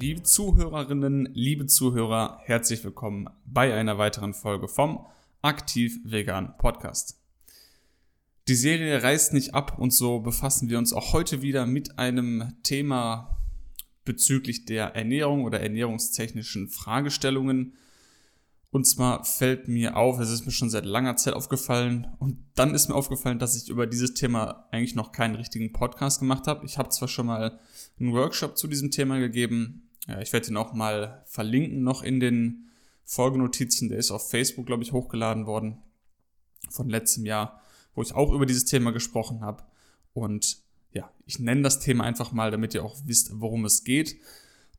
Liebe Zuhörerinnen, liebe Zuhörer, herzlich willkommen bei einer weiteren Folge vom Aktiv Vegan Podcast. Die Serie reißt nicht ab und so befassen wir uns auch heute wieder mit einem Thema bezüglich der Ernährung oder ernährungstechnischen Fragestellungen. Und zwar fällt mir auf, es ist mir schon seit langer Zeit aufgefallen und dann ist mir aufgefallen, dass ich über dieses Thema eigentlich noch keinen richtigen Podcast gemacht habe. Ich habe zwar schon mal einen Workshop zu diesem Thema gegeben. Ja, ich werde ihn auch mal verlinken noch in den Folgenotizen. Der ist auf Facebook, glaube ich, hochgeladen worden von letztem Jahr, wo ich auch über dieses Thema gesprochen habe. Und ja, ich nenne das Thema einfach mal, damit ihr auch wisst, worum es geht.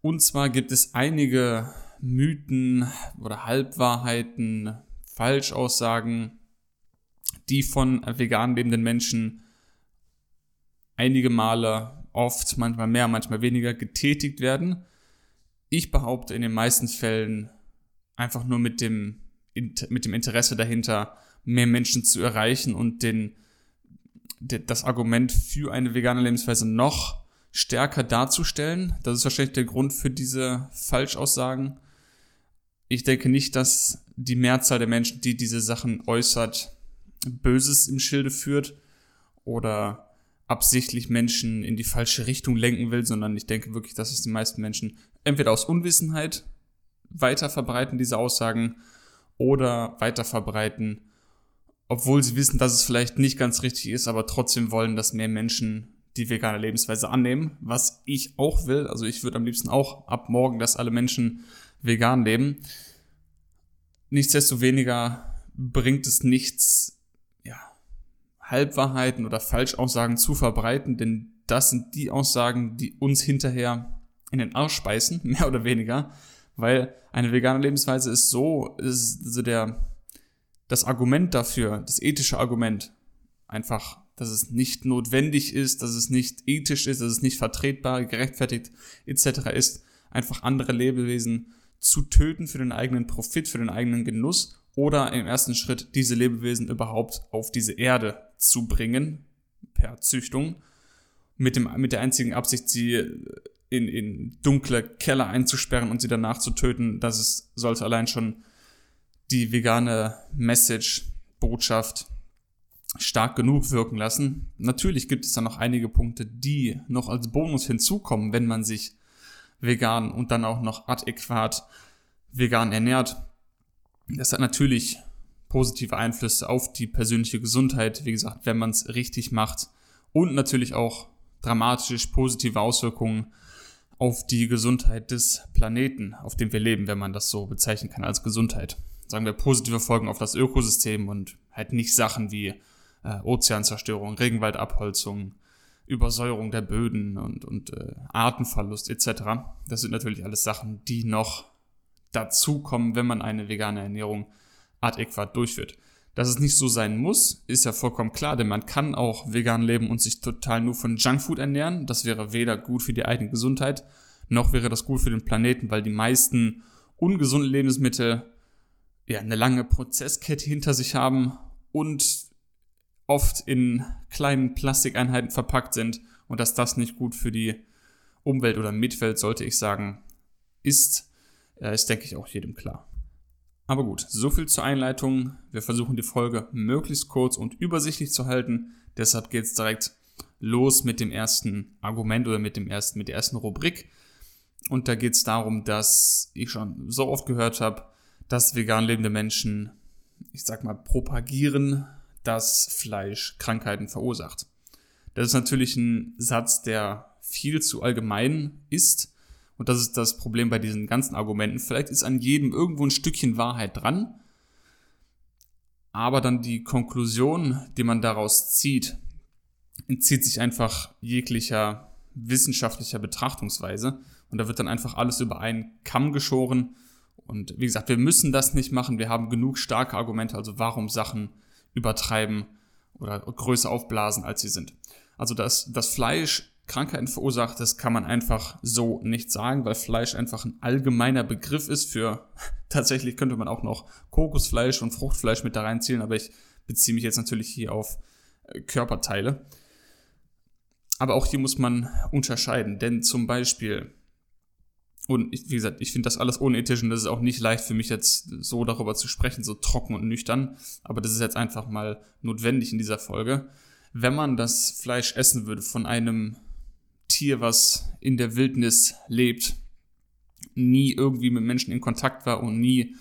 Und zwar gibt es einige Mythen oder Halbwahrheiten, Falschaussagen, die von vegan lebenden Menschen einige Male, oft, manchmal mehr, manchmal weniger getätigt werden. Ich behaupte in den meisten Fällen einfach nur mit dem, mit dem Interesse dahinter, mehr Menschen zu erreichen und den das Argument für eine vegane Lebensweise noch stärker darzustellen. Das ist wahrscheinlich der Grund für diese Falschaussagen. Ich denke nicht, dass die Mehrzahl der Menschen, die diese Sachen äußert, Böses im Schilde führt oder absichtlich Menschen in die falsche Richtung lenken will, sondern ich denke wirklich, dass es die meisten Menschen entweder aus Unwissenheit weiter verbreiten, diese Aussagen, oder weiter verbreiten, obwohl sie wissen, dass es vielleicht nicht ganz richtig ist, aber trotzdem wollen, dass mehr Menschen die vegane Lebensweise annehmen, was ich auch will. Also ich würde am liebsten auch ab morgen, dass alle Menschen vegan leben. Nichtsdestoweniger bringt es nichts, ja, Halbwahrheiten oder Falschaussagen zu verbreiten, denn das sind die Aussagen, die uns hinterher in den Arsch speisen, mehr oder weniger, weil eine vegane Lebensweise ist so, ist so der, das Argument dafür, das ethische Argument, einfach, dass es nicht notwendig ist, dass es nicht ethisch ist, dass es nicht vertretbar, gerechtfertigt etc. ist, einfach andere Lebewesen zu töten für den eigenen Profit, für den eigenen Genuss oder im ersten Schritt diese Lebewesen überhaupt auf diese Erde zu bringen per Züchtung mit dem mit der einzigen Absicht sie in, in dunkle Keller einzusperren und sie danach zu töten, das ist, sollte allein schon die vegane Message, Botschaft stark genug wirken lassen. Natürlich gibt es da noch einige Punkte, die noch als Bonus hinzukommen, wenn man sich vegan und dann auch noch adäquat vegan ernährt. Das hat natürlich positive Einflüsse auf die persönliche Gesundheit, wie gesagt, wenn man es richtig macht und natürlich auch dramatisch positive Auswirkungen auf die Gesundheit des Planeten, auf dem wir leben, wenn man das so bezeichnen kann als Gesundheit sagen wir, positive Folgen auf das Ökosystem und halt nicht Sachen wie äh, Ozeanzerstörung, Regenwaldabholzung, Übersäuerung der Böden und, und äh, Artenverlust etc. Das sind natürlich alles Sachen, die noch dazukommen, wenn man eine vegane Ernährung adäquat durchführt. Dass es nicht so sein muss, ist ja vollkommen klar, denn man kann auch vegan leben und sich total nur von Junkfood ernähren. Das wäre weder gut für die eigene Gesundheit, noch wäre das gut für den Planeten, weil die meisten ungesunden Lebensmittel ja, eine lange Prozesskette hinter sich haben und oft in kleinen Plastikeinheiten verpackt sind und dass das nicht gut für die Umwelt oder Mitwelt, sollte ich sagen, ist, äh, ist, denke ich, auch jedem klar. Aber gut, so viel zur Einleitung. Wir versuchen die Folge möglichst kurz und übersichtlich zu halten. Deshalb geht es direkt los mit dem ersten Argument oder mit, dem ersten, mit der ersten Rubrik. Und da geht es darum, dass ich schon so oft gehört habe, dass vegan lebende Menschen, ich sag mal, propagieren, dass Fleisch Krankheiten verursacht. Das ist natürlich ein Satz, der viel zu allgemein ist. Und das ist das Problem bei diesen ganzen Argumenten. Vielleicht ist an jedem irgendwo ein Stückchen Wahrheit dran. Aber dann die Konklusion, die man daraus zieht, entzieht sich einfach jeglicher wissenschaftlicher Betrachtungsweise. Und da wird dann einfach alles über einen Kamm geschoren. Und wie gesagt, wir müssen das nicht machen. Wir haben genug starke Argumente, also warum Sachen übertreiben oder größer aufblasen, als sie sind. Also dass das Fleisch Krankheiten verursacht, das kann man einfach so nicht sagen, weil Fleisch einfach ein allgemeiner Begriff ist für, tatsächlich könnte man auch noch Kokosfleisch und Fruchtfleisch mit da reinziehen, aber ich beziehe mich jetzt natürlich hier auf äh, Körperteile. Aber auch hier muss man unterscheiden, denn zum Beispiel, und ich, wie gesagt, ich finde das alles unethisch und das ist auch nicht leicht für mich jetzt so darüber zu sprechen, so trocken und nüchtern, aber das ist jetzt einfach mal notwendig in dieser Folge. Wenn man das Fleisch essen würde von einem Tier, was in der Wildnis lebt, nie irgendwie mit Menschen in Kontakt war und nie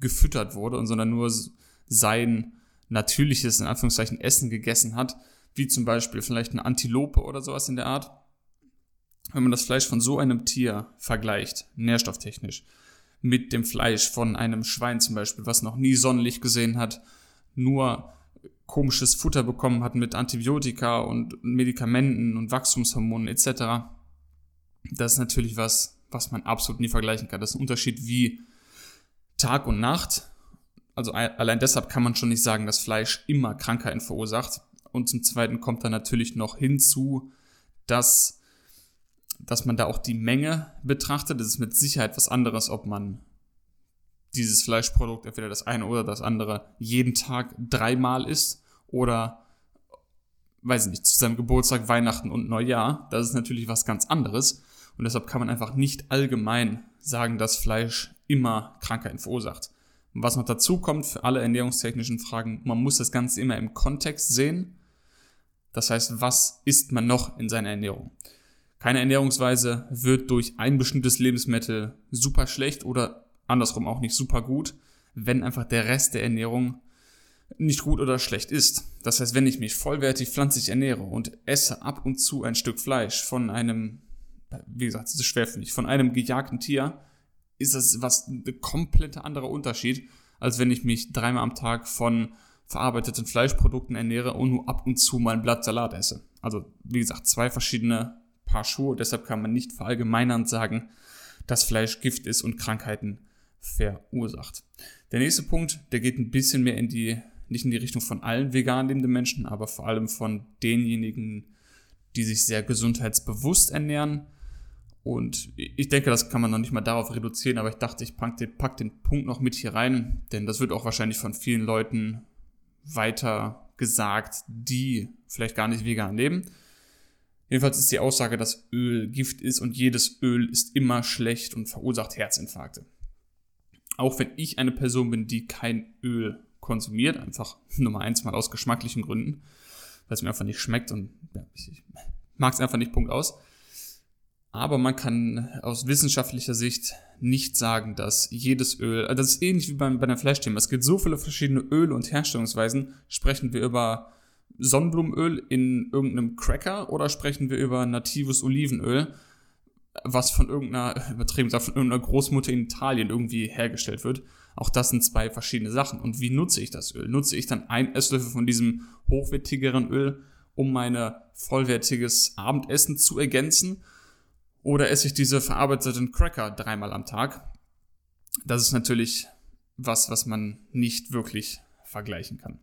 gefüttert wurde, sondern nur sein natürliches, in Anführungszeichen, Essen gegessen hat, wie zum Beispiel vielleicht eine Antilope oder sowas in der Art. Wenn man das Fleisch von so einem Tier vergleicht, nährstofftechnisch, mit dem Fleisch von einem Schwein zum Beispiel, was noch nie Sonnenlicht gesehen hat, nur komisches Futter bekommen hat mit Antibiotika und Medikamenten und Wachstumshormonen etc. Das ist natürlich was, was man absolut nie vergleichen kann. Das ist ein Unterschied wie Tag und Nacht. Also allein deshalb kann man schon nicht sagen, dass Fleisch immer Krankheiten verursacht. Und zum Zweiten kommt dann natürlich noch hinzu, dass, dass man da auch die Menge betrachtet. Das ist mit Sicherheit was anderes, ob man dieses Fleischprodukt, entweder das eine oder das andere, jeden Tag dreimal isst oder, weiß ich nicht, zu seinem Geburtstag, Weihnachten und Neujahr. Das ist natürlich was ganz anderes. Und deshalb kann man einfach nicht allgemein sagen, dass Fleisch immer Krankheiten verursacht. Was noch dazu kommt für alle ernährungstechnischen Fragen, man muss das Ganze immer im Kontext sehen. Das heißt, was isst man noch in seiner Ernährung? Keine Ernährungsweise wird durch ein bestimmtes Lebensmittel super schlecht oder andersrum auch nicht super gut, wenn einfach der Rest der Ernährung nicht gut oder schlecht ist. Das heißt, wenn ich mich vollwertig pflanzlich ernähre und esse ab und zu ein Stück Fleisch von einem, wie gesagt, es ist schwer für mich, von einem gejagten Tier, ist das was ein kompletter anderer Unterschied, als wenn ich mich dreimal am Tag von verarbeiteten Fleischprodukten ernähre und nur ab und zu mal ein Blatt Salat esse. Also, wie gesagt, zwei verschiedene Paar Schuhe. Deshalb kann man nicht verallgemeinernd sagen, dass Fleisch Gift ist und Krankheiten verursacht. Der nächste Punkt, der geht ein bisschen mehr in die, nicht in die Richtung von allen vegan lebenden Menschen, aber vor allem von denjenigen, die sich sehr gesundheitsbewusst ernähren. Und ich denke, das kann man noch nicht mal darauf reduzieren, aber ich dachte, ich pack den, pack den Punkt noch mit hier rein, denn das wird auch wahrscheinlich von vielen Leuten weiter gesagt, die vielleicht gar nicht vegan leben. Jedenfalls ist die Aussage, dass Öl Gift ist und jedes Öl ist immer schlecht und verursacht Herzinfarkte auch wenn ich eine Person bin, die kein Öl konsumiert, einfach Nummer eins mal aus geschmacklichen Gründen, weil es mir einfach nicht schmeckt und ja, ich, mag es einfach nicht, Punkt aus. Aber man kann aus wissenschaftlicher Sicht nicht sagen, dass jedes Öl, also das ist ähnlich wie beim, bei einem Fleischthema. Es gibt so viele verschiedene Öle und Herstellungsweisen. Sprechen wir über Sonnenblumenöl in irgendeinem Cracker oder sprechen wir über natives Olivenöl? was von irgendeiner, übertrieben gesagt, von irgendeiner Großmutter in Italien irgendwie hergestellt wird. Auch das sind zwei verschiedene Sachen. Und wie nutze ich das Öl? Nutze ich dann ein Esslöffel von diesem hochwertigeren Öl, um mein vollwertiges Abendessen zu ergänzen? Oder esse ich diese verarbeiteten Cracker dreimal am Tag? Das ist natürlich was, was man nicht wirklich vergleichen kann.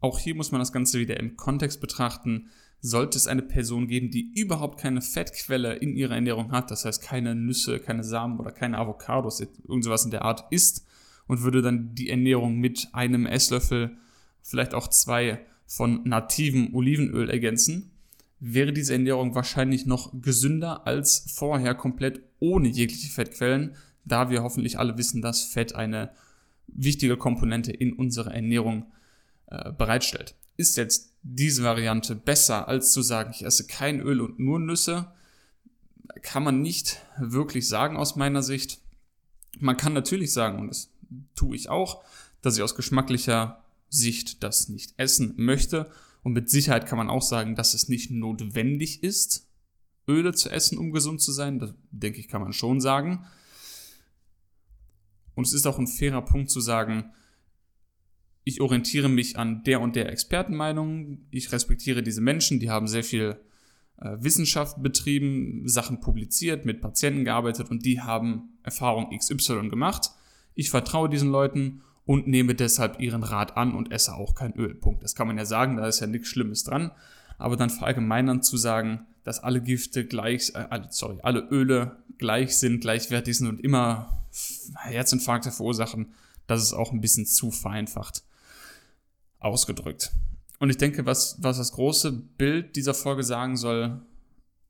Auch hier muss man das Ganze wieder im Kontext betrachten sollte es eine Person geben, die überhaupt keine Fettquelle in ihrer Ernährung hat, das heißt keine Nüsse, keine Samen oder keine Avocados, irgendwas in der Art isst und würde dann die Ernährung mit einem Esslöffel, vielleicht auch zwei von nativem Olivenöl ergänzen, wäre diese Ernährung wahrscheinlich noch gesünder als vorher komplett ohne jegliche Fettquellen, da wir hoffentlich alle wissen, dass Fett eine wichtige Komponente in unserer Ernährung äh, bereitstellt. Ist jetzt diese Variante besser, als zu sagen, ich esse kein Öl und nur Nüsse? Kann man nicht wirklich sagen aus meiner Sicht. Man kann natürlich sagen, und das tue ich auch, dass ich aus geschmacklicher Sicht das nicht essen möchte. Und mit Sicherheit kann man auch sagen, dass es nicht notwendig ist, Öle zu essen, um gesund zu sein. Das denke ich, kann man schon sagen. Und es ist auch ein fairer Punkt zu sagen, ich orientiere mich an der und der Expertenmeinung, ich respektiere diese Menschen, die haben sehr viel äh, Wissenschaft betrieben, Sachen publiziert, mit Patienten gearbeitet und die haben Erfahrung XY gemacht. Ich vertraue diesen Leuten und nehme deshalb ihren Rat an und esse auch kein Öl. Punkt. Das kann man ja sagen, da ist ja nichts Schlimmes dran. Aber dann verallgemeinern zu sagen, dass alle Gifte gleich, äh, sorry, alle Öle gleich sind, gleichwertig sind und immer Herzinfarkte verursachen, das ist auch ein bisschen zu vereinfacht ausgedrückt. Und ich denke, was, was das große Bild dieser Folge sagen soll,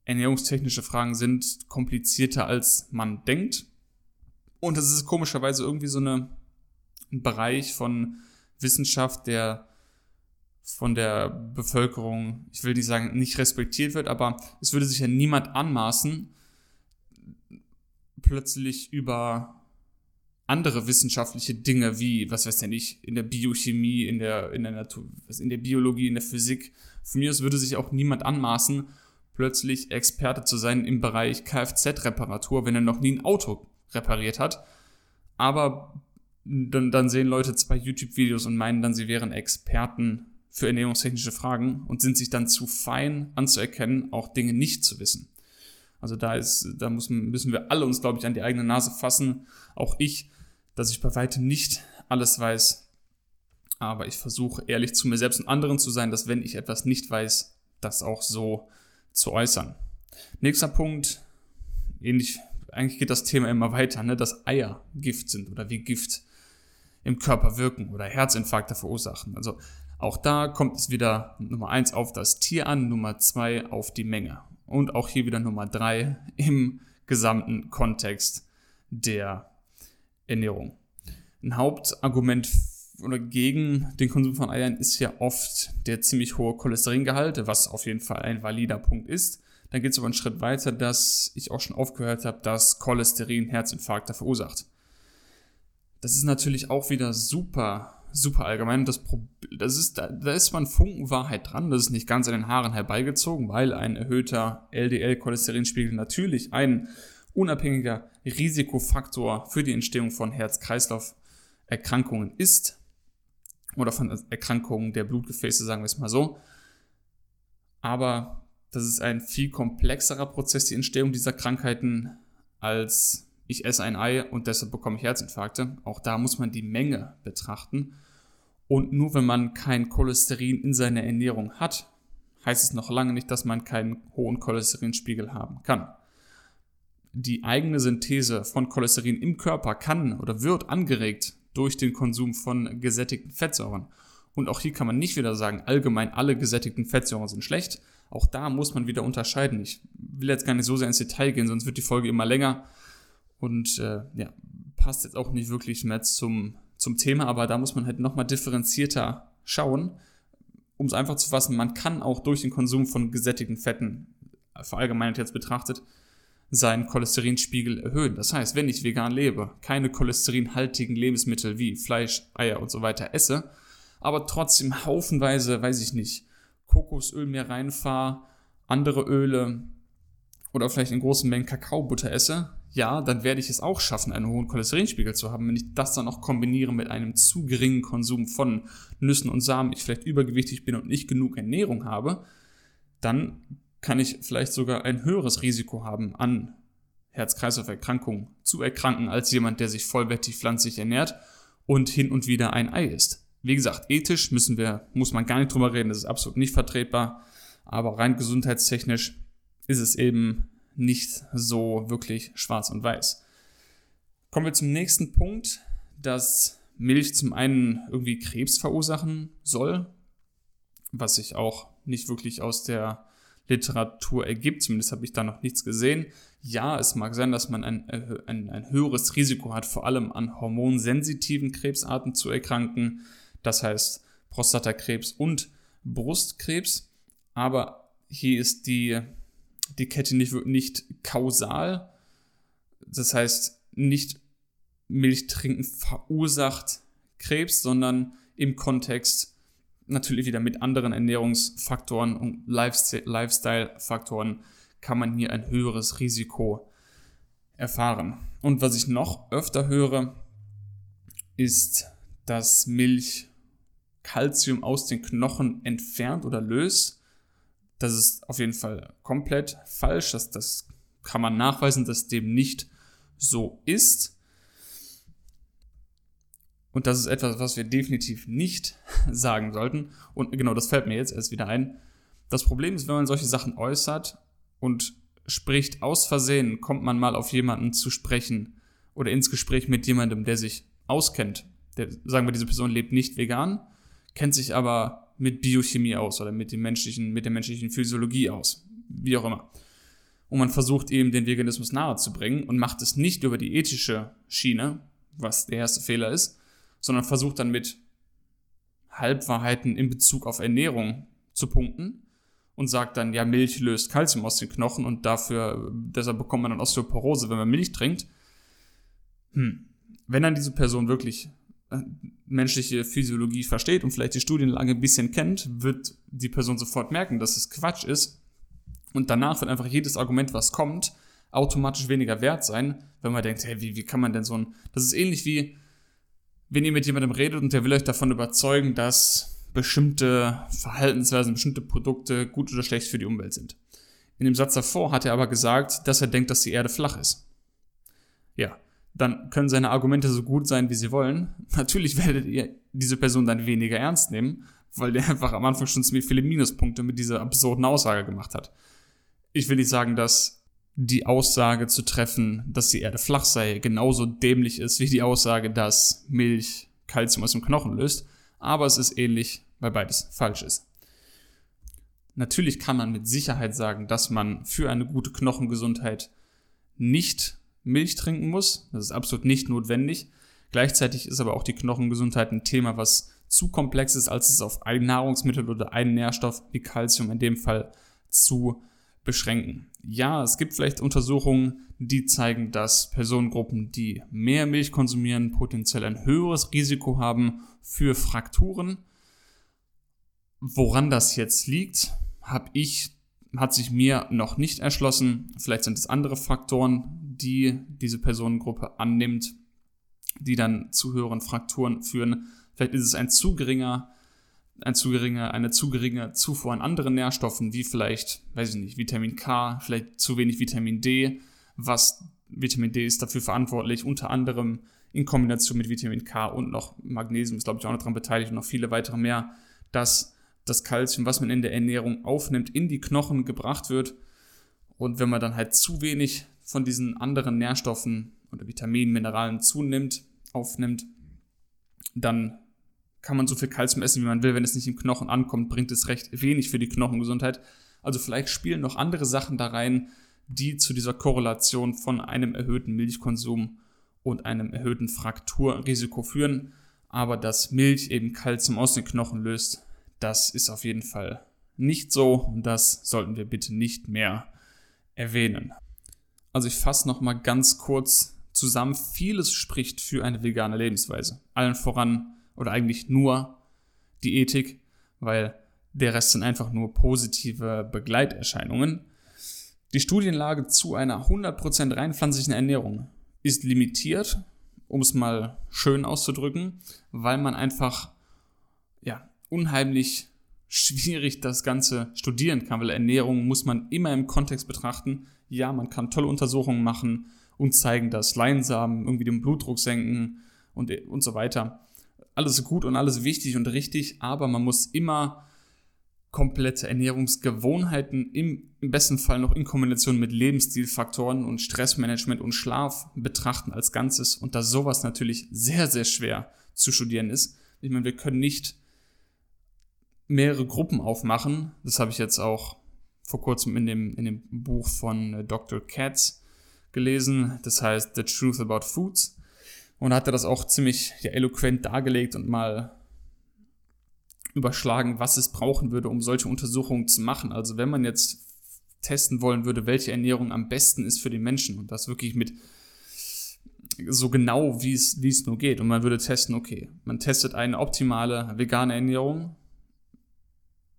ernährungstechnische Fragen sind komplizierter als man denkt. Und es ist komischerweise irgendwie so eine, ein Bereich von Wissenschaft, der von der Bevölkerung, ich will nicht sagen, nicht respektiert wird, aber es würde sich ja niemand anmaßen, plötzlich über andere wissenschaftliche Dinge wie, was weiß denn ich, in der Biochemie, in der, in der Natur, in der Biologie, in der Physik. Von mir aus würde sich auch niemand anmaßen, plötzlich Experte zu sein im Bereich Kfz-Reparatur, wenn er noch nie ein Auto repariert hat. Aber dann, dann sehen Leute zwei YouTube-Videos und meinen dann, sie wären Experten für ernährungstechnische Fragen und sind sich dann zu fein anzuerkennen, auch Dinge nicht zu wissen. Also da ist, da müssen, müssen wir alle uns, glaube ich, an die eigene Nase fassen. Auch ich dass ich bei weitem nicht alles weiß, aber ich versuche ehrlich zu mir selbst und anderen zu sein, dass wenn ich etwas nicht weiß, das auch so zu äußern. Nächster Punkt, ähnlich, eigentlich geht das Thema immer weiter, ne, dass Eier Gift sind oder wie Gift im Körper wirken oder Herzinfarkte verursachen. Also auch da kommt es wieder Nummer eins auf das Tier an, Nummer zwei auf die Menge und auch hier wieder Nummer drei im gesamten Kontext der Ernährung. Ein Hauptargument oder gegen den Konsum von Eiern ist ja oft der ziemlich hohe Cholesteringehalt, was auf jeden Fall ein valider Punkt ist. Dann geht es aber einen Schritt weiter, dass ich auch schon aufgehört habe, dass Cholesterin Herzinfarkte verursacht. Das ist natürlich auch wieder super, super allgemein. Das, das ist, da, da ist man Funken Wahrheit dran. Das ist nicht ganz an den Haaren herbeigezogen, weil ein erhöhter LDL-Cholesterinspiegel natürlich einen unabhängiger Risikofaktor für die Entstehung von Herz-Kreislauf-Erkrankungen ist oder von Erkrankungen der Blutgefäße, sagen wir es mal so. Aber das ist ein viel komplexerer Prozess, die Entstehung dieser Krankheiten, als ich esse ein Ei und deshalb bekomme ich Herzinfarkte. Auch da muss man die Menge betrachten. Und nur wenn man kein Cholesterin in seiner Ernährung hat, heißt es noch lange nicht, dass man keinen hohen Cholesterinspiegel haben kann die eigene Synthese von Cholesterin im Körper kann oder wird angeregt durch den Konsum von gesättigten Fettsäuren. Und auch hier kann man nicht wieder sagen, allgemein alle gesättigten Fettsäuren sind schlecht. Auch da muss man wieder unterscheiden. Ich will jetzt gar nicht so sehr ins Detail gehen, sonst wird die Folge immer länger und äh, ja, passt jetzt auch nicht wirklich mehr zum, zum Thema, aber da muss man halt nochmal differenzierter schauen, um es einfach zu fassen. Man kann auch durch den Konsum von gesättigten Fetten, verallgemeinert jetzt betrachtet, seinen Cholesterinspiegel erhöhen. Das heißt, wenn ich vegan lebe, keine cholesterinhaltigen Lebensmittel wie Fleisch, Eier und so weiter esse, aber trotzdem haufenweise, weiß ich nicht, Kokosöl mir reinfahre, andere Öle oder vielleicht in großen Mengen Kakaobutter esse, ja, dann werde ich es auch schaffen, einen hohen Cholesterinspiegel zu haben. Wenn ich das dann noch kombiniere mit einem zu geringen Konsum von Nüssen und Samen, ich vielleicht übergewichtig bin und nicht genug Ernährung habe, dann kann ich vielleicht sogar ein höheres Risiko haben, an Herz-Kreislauf-Erkrankungen zu erkranken, als jemand, der sich vollwertig pflanzlich ernährt und hin und wieder ein Ei isst. Wie gesagt, ethisch müssen wir, muss man gar nicht drüber reden, das ist absolut nicht vertretbar, aber rein gesundheitstechnisch ist es eben nicht so wirklich schwarz und weiß. Kommen wir zum nächsten Punkt, dass Milch zum einen irgendwie Krebs verursachen soll, was ich auch nicht wirklich aus der Literatur ergibt. Zumindest habe ich da noch nichts gesehen. Ja, es mag sein, dass man ein, ein, ein höheres Risiko hat, vor allem an hormonsensitiven Krebsarten zu erkranken. Das heißt Prostatakrebs und Brustkrebs. Aber hier ist die, die Kette nicht, nicht kausal. Das heißt, nicht Milch trinken verursacht Krebs, sondern im Kontext natürlich wieder mit anderen Ernährungsfaktoren und Lifestyle-Faktoren kann man hier ein höheres Risiko erfahren. Und was ich noch öfter höre, ist, dass Milch Kalzium aus den Knochen entfernt oder löst. Das ist auf jeden Fall komplett falsch. Das, das kann man nachweisen, dass dem nicht so ist. Und das ist etwas, was wir definitiv nicht sagen sollten. Und genau, das fällt mir jetzt erst wieder ein. Das Problem ist, wenn man solche Sachen äußert und spricht aus Versehen, kommt man mal auf jemanden zu sprechen oder ins Gespräch mit jemandem, der sich auskennt. Der, sagen wir, diese Person lebt nicht vegan, kennt sich aber mit Biochemie aus oder mit, dem menschlichen, mit der menschlichen Physiologie aus. Wie auch immer. Und man versucht eben den Veganismus nahe zu bringen und macht es nicht über die ethische Schiene, was der erste Fehler ist, sondern versucht dann mit Halbwahrheiten in Bezug auf Ernährung zu punkten und sagt dann, ja, Milch löst Kalzium aus den Knochen und dafür, deshalb bekommt man dann Osteoporose, wenn man Milch trinkt. Hm. Wenn dann diese Person wirklich äh, menschliche Physiologie versteht und vielleicht die Studienlage ein bisschen kennt, wird die Person sofort merken, dass es Quatsch ist. Und danach wird einfach jedes Argument, was kommt, automatisch weniger wert sein, wenn man denkt, hey, wie, wie kann man denn so ein. Das ist ähnlich wie, wenn ihr mit jemandem redet und der will euch davon überzeugen, dass bestimmte Verhaltensweisen, bestimmte Produkte gut oder schlecht für die Umwelt sind. In dem Satz davor hat er aber gesagt, dass er denkt, dass die Erde flach ist. Ja, dann können seine Argumente so gut sein, wie sie wollen. Natürlich werdet ihr diese Person dann weniger ernst nehmen, weil der einfach am Anfang schon ziemlich viele Minuspunkte mit dieser absurden Aussage gemacht hat. Ich will nicht sagen, dass die Aussage zu treffen, dass die Erde flach sei, genauso dämlich ist wie die Aussage, dass Milch Kalzium aus dem Knochen löst, aber es ist ähnlich weil beides falsch ist. Natürlich kann man mit Sicherheit sagen, dass man für eine gute Knochengesundheit nicht Milch trinken muss. Das ist absolut nicht notwendig. Gleichzeitig ist aber auch die Knochengesundheit ein Thema, was zu komplex ist, als es auf ein Nahrungsmittel oder einen Nährstoff wie Calcium in dem Fall zu beschränken. Ja, es gibt vielleicht Untersuchungen, die zeigen, dass Personengruppen, die mehr Milch konsumieren, potenziell ein höheres Risiko haben für Frakturen. Woran das jetzt liegt, habe ich, hat sich mir noch nicht erschlossen. Vielleicht sind es andere Faktoren, die diese Personengruppe annimmt, die dann zu höheren Frakturen führen. Vielleicht ist es ein zu geringer, ein zu geringer, eine zu geringe Zufuhr an anderen Nährstoffen, wie vielleicht, weiß ich nicht, Vitamin K, vielleicht zu wenig Vitamin D, was Vitamin D ist dafür verantwortlich, unter anderem in Kombination mit Vitamin K und noch Magnesium ist, glaube ich, auch noch daran beteiligt und noch viele weitere mehr, dass das Kalzium, was man in der Ernährung aufnimmt, in die Knochen gebracht wird. Und wenn man dann halt zu wenig von diesen anderen Nährstoffen oder Vitaminen, Mineralen zunimmt, aufnimmt, dann kann man so viel Kalzium essen, wie man will. Wenn es nicht im Knochen ankommt, bringt es recht wenig für die Knochengesundheit. Also vielleicht spielen noch andere Sachen da rein, die zu dieser Korrelation von einem erhöhten Milchkonsum und einem erhöhten Frakturrisiko führen. Aber dass Milch eben Kalzium aus den Knochen löst, das ist auf jeden Fall nicht so und das sollten wir bitte nicht mehr erwähnen. Also ich fasse noch mal ganz kurz zusammen. Vieles spricht für eine vegane Lebensweise. Allen voran oder eigentlich nur die Ethik, weil der Rest sind einfach nur positive Begleiterscheinungen. Die Studienlage zu einer 100% rein pflanzlichen Ernährung ist limitiert, um es mal schön auszudrücken, weil man einfach ja, unheimlich schwierig das Ganze studieren kann, weil Ernährung muss man immer im Kontext betrachten. Ja, man kann tolle Untersuchungen machen und zeigen, dass Leinsamen irgendwie den Blutdruck senken und, und so weiter. Alles gut und alles wichtig und richtig, aber man muss immer komplette Ernährungsgewohnheiten im, im besten Fall noch in Kombination mit Lebensstilfaktoren und Stressmanagement und Schlaf betrachten als Ganzes und da sowas natürlich sehr, sehr schwer zu studieren ist. Ich meine, wir können nicht mehrere Gruppen aufmachen. Das habe ich jetzt auch vor kurzem in dem, in dem Buch von äh, Dr. Katz gelesen. Das heißt The Truth About Foods. Und hat er das auch ziemlich ja, eloquent dargelegt und mal überschlagen, was es brauchen würde, um solche Untersuchungen zu machen. Also wenn man jetzt testen wollen würde, welche Ernährung am besten ist für den Menschen und das wirklich mit so genau, wie es, wie es nur geht. Und man würde testen, okay, man testet eine optimale vegane Ernährung,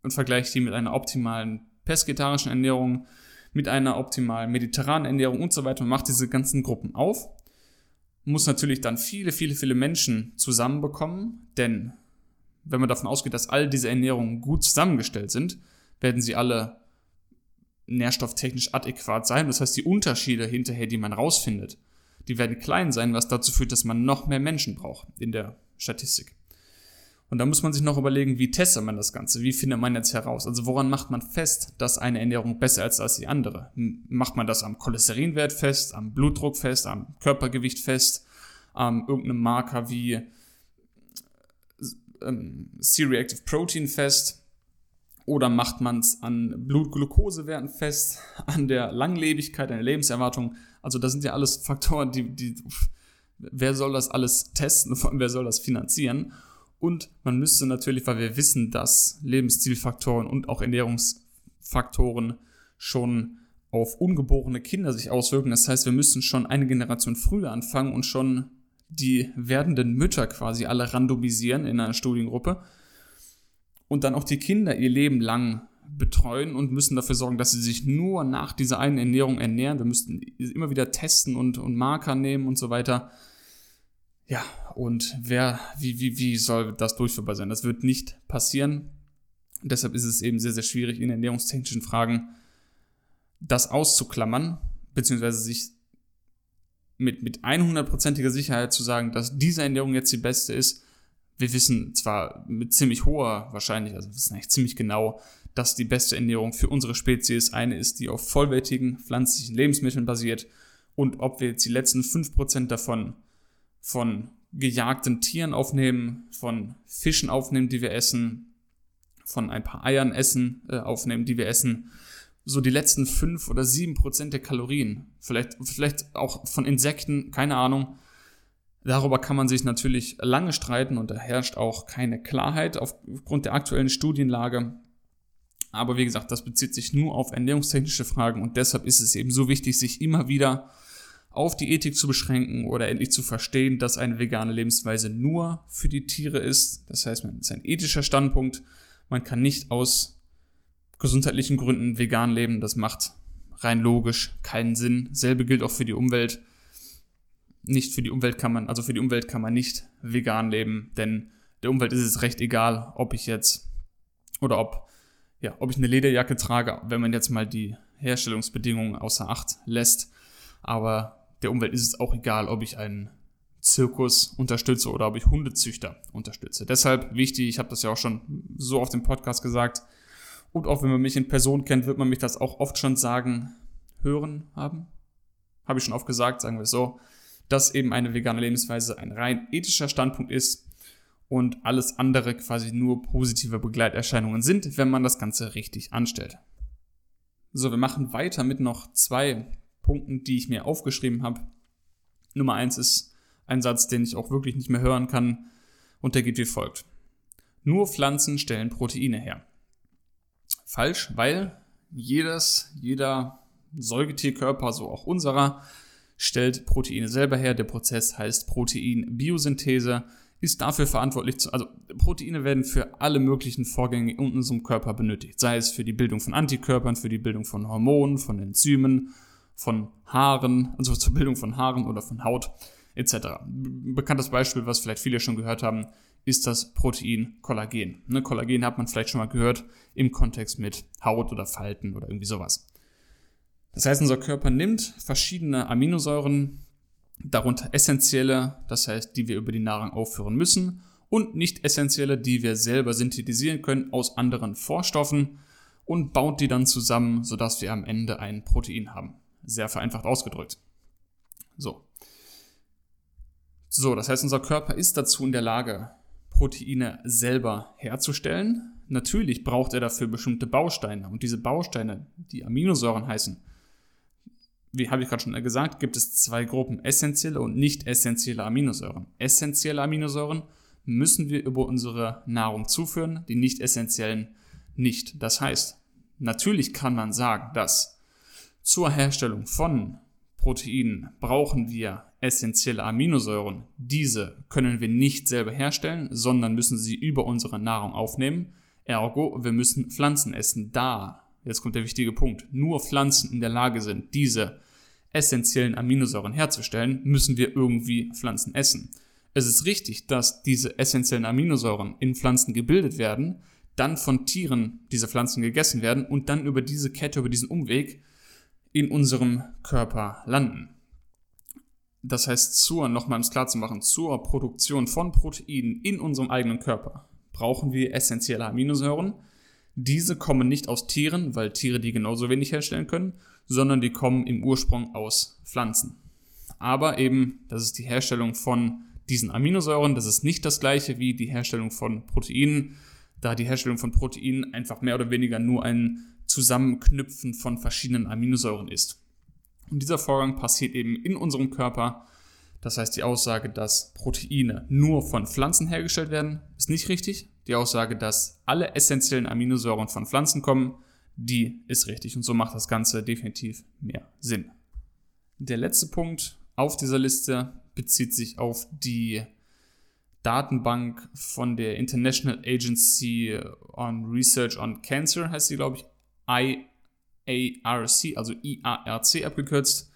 und vergleicht die mit einer optimalen pesketarischen Ernährung, mit einer optimalen mediterranen Ernährung und so weiter und macht diese ganzen Gruppen auf. Muss natürlich dann viele, viele, viele Menschen zusammenbekommen, denn wenn man davon ausgeht, dass all diese Ernährungen gut zusammengestellt sind, werden sie alle nährstofftechnisch adäquat sein. Das heißt, die Unterschiede hinterher, die man rausfindet, die werden klein sein, was dazu führt, dass man noch mehr Menschen braucht in der Statistik. Und da muss man sich noch überlegen, wie testet man das Ganze? Wie findet man jetzt heraus? Also woran macht man fest, dass eine Ernährung besser ist als die andere? Macht man das am Cholesterinwert fest, am Blutdruck fest, am Körpergewicht fest, am irgendeinem Marker wie ähm, C-Reactive Protein fest? Oder macht man es an Blutglukosewerten fest, an der Langlebigkeit, an der Lebenserwartung? Also das sind ja alles Faktoren, die, die wer soll das alles testen, wer soll das finanzieren? Und man müsste natürlich, weil wir wissen, dass Lebensstilfaktoren und auch Ernährungsfaktoren schon auf ungeborene Kinder sich auswirken. Das heißt, wir müssen schon eine Generation früher anfangen und schon die werdenden Mütter quasi alle randomisieren in einer Studiengruppe und dann auch die Kinder ihr Leben lang betreuen und müssen dafür sorgen, dass sie sich nur nach dieser einen Ernährung ernähren. Wir müssten immer wieder testen und, und Marker nehmen und so weiter. Ja, und wer, wie, wie, wie soll das durchführbar sein? Das wird nicht passieren. deshalb ist es eben sehr, sehr schwierig, in ernährungstechnischen Fragen das auszuklammern, beziehungsweise sich mit, mit 100%iger Sicherheit zu sagen, dass diese Ernährung jetzt die beste ist. Wir wissen zwar mit ziemlich hoher Wahrscheinlichkeit, also wir wissen eigentlich ziemlich genau, dass die beste Ernährung für unsere Spezies eine ist, die auf vollwertigen pflanzlichen Lebensmitteln basiert. Und ob wir jetzt die letzten 5% davon von gejagten Tieren aufnehmen, von Fischen aufnehmen, die wir essen, von ein paar Eiern essen, äh, aufnehmen, die wir essen, so die letzten fünf oder sieben Prozent der Kalorien, vielleicht, vielleicht auch von Insekten, keine Ahnung. Darüber kann man sich natürlich lange streiten und da herrscht auch keine Klarheit aufgrund der aktuellen Studienlage. Aber wie gesagt, das bezieht sich nur auf ernährungstechnische Fragen und deshalb ist es eben so wichtig, sich immer wieder auf die Ethik zu beschränken oder endlich zu verstehen, dass eine vegane Lebensweise nur für die Tiere ist. Das heißt, es ist ein ethischer Standpunkt. Man kann nicht aus gesundheitlichen Gründen vegan leben. Das macht rein logisch keinen Sinn. Selbe gilt auch für die Umwelt. Nicht für die Umwelt kann man, also für die Umwelt kann man nicht vegan leben, denn der Umwelt ist es recht egal, ob ich jetzt oder ob, ja, ob ich eine Lederjacke trage, wenn man jetzt mal die Herstellungsbedingungen außer Acht lässt. Aber der Umwelt ist es auch egal, ob ich einen Zirkus unterstütze oder ob ich Hundezüchter unterstütze. Deshalb wichtig, ich habe das ja auch schon so auf dem Podcast gesagt, und auch wenn man mich in Person kennt, wird man mich das auch oft schon sagen, hören haben. Habe ich schon oft gesagt, sagen wir es so, dass eben eine vegane Lebensweise ein rein ethischer Standpunkt ist und alles andere quasi nur positive Begleiterscheinungen sind, wenn man das Ganze richtig anstellt. So, wir machen weiter mit noch zwei Punkten, die ich mir aufgeschrieben habe. Nummer eins ist ein Satz, den ich auch wirklich nicht mehr hören kann und der geht wie folgt. Nur Pflanzen stellen Proteine her. Falsch, weil jedes, jeder Säugetierkörper, so auch unserer, stellt Proteine selber her. Der Prozess heißt Proteinbiosynthese, ist dafür verantwortlich, zu, also Proteine werden für alle möglichen Vorgänge in unserem Körper benötigt, sei es für die Bildung von Antikörpern, für die Bildung von Hormonen, von Enzymen, von Haaren, also zur Bildung von Haaren oder von Haut etc. Bekanntes Beispiel, was vielleicht viele schon gehört haben, ist das Protein Kollagen. Ne, Kollagen hat man vielleicht schon mal gehört im Kontext mit Haut oder Falten oder irgendwie sowas. Das heißt, unser Körper nimmt verschiedene Aminosäuren, darunter essentielle, das heißt, die wir über die Nahrung aufführen müssen, und nicht essentielle, die wir selber synthetisieren können aus anderen Vorstoffen und baut die dann zusammen, sodass wir am Ende ein Protein haben. Sehr vereinfacht ausgedrückt. So. So, das heißt, unser Körper ist dazu in der Lage, Proteine selber herzustellen. Natürlich braucht er dafür bestimmte Bausteine. Und diese Bausteine, die Aminosäuren heißen, wie habe ich gerade schon gesagt, gibt es zwei Gruppen, essentielle und nicht essentielle Aminosäuren. Essentielle Aminosäuren müssen wir über unsere Nahrung zuführen, die nicht essentiellen nicht. Das heißt, natürlich kann man sagen, dass zur Herstellung von Proteinen brauchen wir essentielle Aminosäuren. Diese können wir nicht selber herstellen, sondern müssen sie über unsere Nahrung aufnehmen. Ergo, wir müssen Pflanzen essen. Da, jetzt kommt der wichtige Punkt, nur Pflanzen in der Lage sind, diese essentiellen Aminosäuren herzustellen, müssen wir irgendwie Pflanzen essen. Es ist richtig, dass diese essentiellen Aminosäuren in Pflanzen gebildet werden, dann von Tieren diese Pflanzen gegessen werden und dann über diese Kette, über diesen Umweg in unserem Körper landen. Das heißt, zur, nochmal um es klar zu machen, zur Produktion von Proteinen in unserem eigenen Körper brauchen wir essentielle Aminosäuren. Diese kommen nicht aus Tieren, weil Tiere die genauso wenig herstellen können, sondern die kommen im Ursprung aus Pflanzen. Aber eben, das ist die Herstellung von diesen Aminosäuren, das ist nicht das gleiche wie die Herstellung von Proteinen, da die Herstellung von Proteinen einfach mehr oder weniger nur ein Zusammenknüpfen von verschiedenen Aminosäuren ist. Und dieser Vorgang passiert eben in unserem Körper. Das heißt, die Aussage, dass Proteine nur von Pflanzen hergestellt werden, ist nicht richtig. Die Aussage, dass alle essentiellen Aminosäuren von Pflanzen kommen, die ist richtig. Und so macht das Ganze definitiv mehr Sinn. Der letzte Punkt auf dieser Liste bezieht sich auf die Datenbank von der International Agency on Research on Cancer, heißt sie, glaube ich, IARC, also IARC abgekürzt,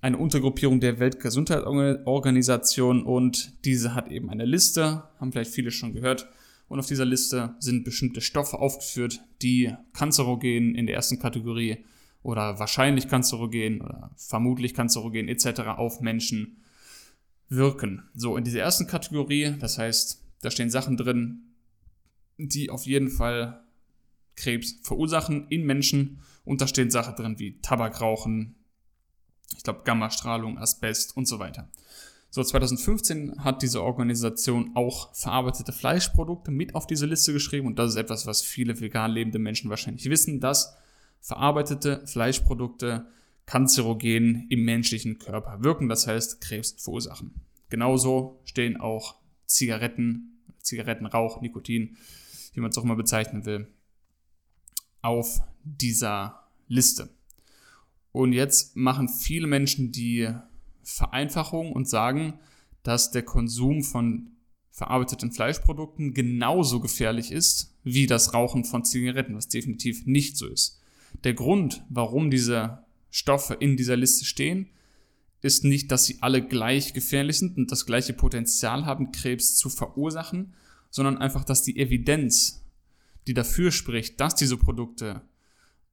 eine Untergruppierung der Weltgesundheitsorganisation und diese hat eben eine Liste, haben vielleicht viele schon gehört, und auf dieser Liste sind bestimmte Stoffe aufgeführt, die kanzerogen in der ersten Kategorie oder wahrscheinlich kanzerogen oder vermutlich kanzerogen etc. auf Menschen wirken. So, in dieser ersten Kategorie, das heißt, da stehen Sachen drin, die auf jeden Fall Krebs verursachen in Menschen. Und da stehen Sachen drin wie Tabakrauchen, ich glaube Gammastrahlung, Asbest und so weiter. So, 2015 hat diese Organisation auch verarbeitete Fleischprodukte mit auf diese Liste geschrieben und das ist etwas, was viele vegan lebende Menschen wahrscheinlich wissen, dass verarbeitete Fleischprodukte kanzerogen im menschlichen Körper wirken, das heißt Krebs verursachen. Genauso stehen auch Zigaretten, Zigarettenrauch, Nikotin, wie man es auch immer bezeichnen will, auf dieser Liste. Und jetzt machen viele Menschen die Vereinfachung und sagen, dass der Konsum von verarbeiteten Fleischprodukten genauso gefährlich ist wie das Rauchen von Zigaretten, was definitiv nicht so ist. Der Grund, warum diese Stoffe in dieser Liste stehen, ist nicht, dass sie alle gleich gefährlich sind und das gleiche Potenzial haben, Krebs zu verursachen, sondern einfach, dass die Evidenz die dafür spricht, dass diese Produkte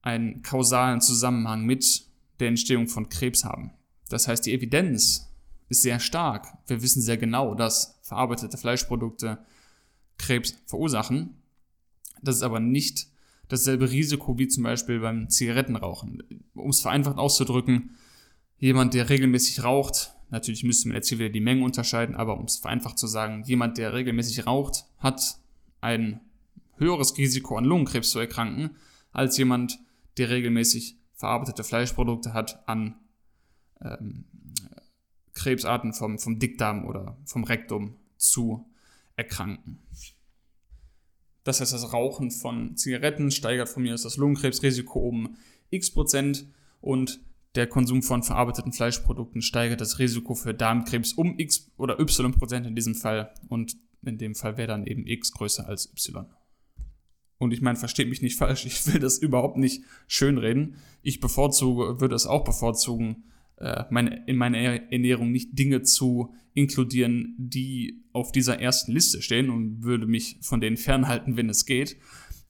einen kausalen Zusammenhang mit der Entstehung von Krebs haben. Das heißt, die Evidenz ist sehr stark. Wir wissen sehr genau, dass verarbeitete Fleischprodukte Krebs verursachen. Das ist aber nicht dasselbe Risiko wie zum Beispiel beim Zigarettenrauchen. Um es vereinfacht auszudrücken, jemand, der regelmäßig raucht, natürlich müsste man jetzt hier wieder die Mengen unterscheiden, aber um es vereinfacht zu sagen, jemand, der regelmäßig raucht, hat ein höheres Risiko an Lungenkrebs zu erkranken, als jemand, der regelmäßig verarbeitete Fleischprodukte hat, an ähm, Krebsarten vom, vom Dickdarm oder vom Rektum zu erkranken. Das heißt, das Rauchen von Zigaretten steigert von mir aus das Lungenkrebsrisiko um x Prozent und der Konsum von verarbeiteten Fleischprodukten steigert das Risiko für Darmkrebs um x oder y Prozent in diesem Fall und in dem Fall wäre dann eben x größer als y. Und ich meine, versteht mich nicht falsch, ich will das überhaupt nicht schönreden. Ich bevorzuge, würde es auch bevorzugen, äh, meine, in meiner Ernährung nicht Dinge zu inkludieren, die auf dieser ersten Liste stehen und würde mich von denen fernhalten, wenn es geht.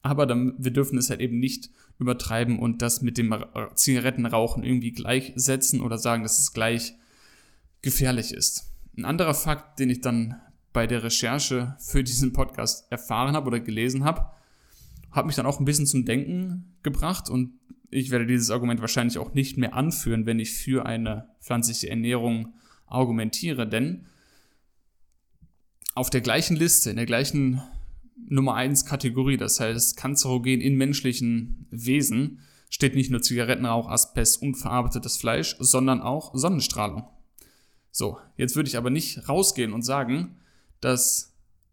Aber dann, wir dürfen es halt eben nicht übertreiben und das mit dem Zigarettenrauchen irgendwie gleichsetzen oder sagen, dass es gleich gefährlich ist. Ein anderer Fakt, den ich dann bei der Recherche für diesen Podcast erfahren habe oder gelesen habe, hat mich dann auch ein bisschen zum Denken gebracht und ich werde dieses Argument wahrscheinlich auch nicht mehr anführen, wenn ich für eine pflanzliche Ernährung argumentiere, denn auf der gleichen Liste, in der gleichen Nummer 1 Kategorie, das heißt Kanzerogen in menschlichen Wesen, steht nicht nur Zigarettenrauch, Asbest und verarbeitetes Fleisch, sondern auch Sonnenstrahlung. So, jetzt würde ich aber nicht rausgehen und sagen, dass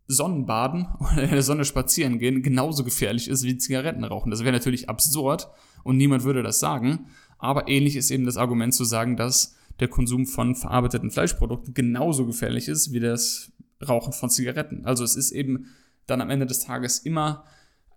Sonnenbaden oder in der Sonne spazieren gehen genauso gefährlich ist wie Zigaretten rauchen. Das wäre natürlich absurd und niemand würde das sagen. Aber ähnlich ist eben das Argument zu sagen, dass der Konsum von verarbeiteten Fleischprodukten genauso gefährlich ist wie das Rauchen von Zigaretten. Also es ist eben dann am Ende des Tages immer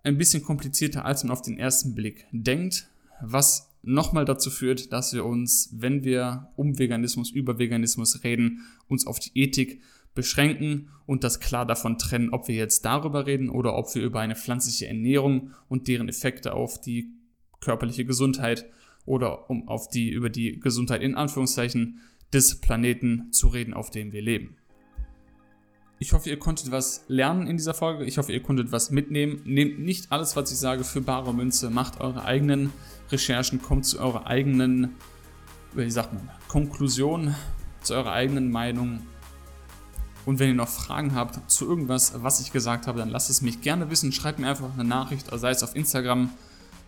ein bisschen komplizierter, als man auf den ersten Blick denkt, was nochmal dazu führt, dass wir uns, wenn wir um Veganismus, über Veganismus reden, uns auf die Ethik beschränken und das klar davon trennen, ob wir jetzt darüber reden oder ob wir über eine pflanzliche Ernährung und deren Effekte auf die körperliche Gesundheit oder um auf die über die Gesundheit in Anführungszeichen des Planeten zu reden, auf dem wir leben. Ich hoffe, ihr konntet was lernen in dieser Folge. Ich hoffe, ihr konntet was mitnehmen. Nehmt nicht alles, was ich sage, für bare Münze. Macht eure eigenen Recherchen, kommt zu eurer eigenen, wie sagt man, Konklusion, zu eurer eigenen Meinung. Und wenn ihr noch Fragen habt zu irgendwas, was ich gesagt habe, dann lasst es mich gerne wissen. Schreibt mir einfach eine Nachricht, sei es auf Instagram,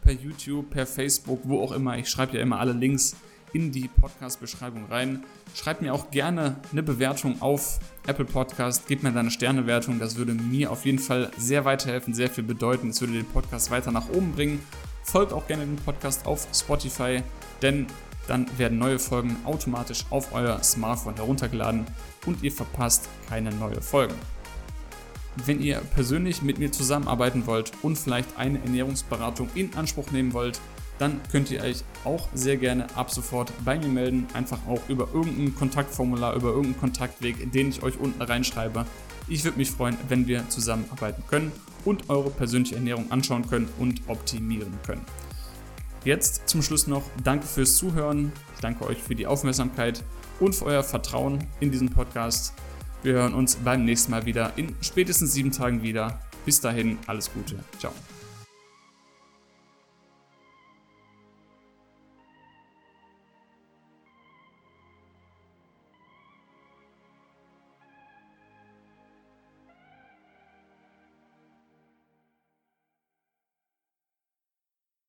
per YouTube, per Facebook, wo auch immer. Ich schreibe ja immer alle Links in die Podcast-Beschreibung rein. Schreibt mir auch gerne eine Bewertung auf Apple Podcast. Gebt mir deine Sternewertung. Das würde mir auf jeden Fall sehr weiterhelfen, sehr viel bedeuten. Es würde den Podcast weiter nach oben bringen. Folgt auch gerne dem Podcast auf Spotify, denn dann werden neue Folgen automatisch auf euer Smartphone heruntergeladen und ihr verpasst keine neue Folgen. Wenn ihr persönlich mit mir zusammenarbeiten wollt und vielleicht eine Ernährungsberatung in Anspruch nehmen wollt, dann könnt ihr euch auch sehr gerne ab sofort bei mir melden. Einfach auch über irgendein Kontaktformular, über irgendeinen Kontaktweg, den ich euch unten reinschreibe. Ich würde mich freuen, wenn wir zusammenarbeiten können und eure persönliche Ernährung anschauen können und optimieren können. Jetzt zum Schluss noch danke fürs Zuhören. Ich danke euch für die Aufmerksamkeit und für euer Vertrauen in diesen Podcast. Wir hören uns beim nächsten Mal wieder in spätestens sieben Tagen wieder. Bis dahin, alles Gute. Ciao.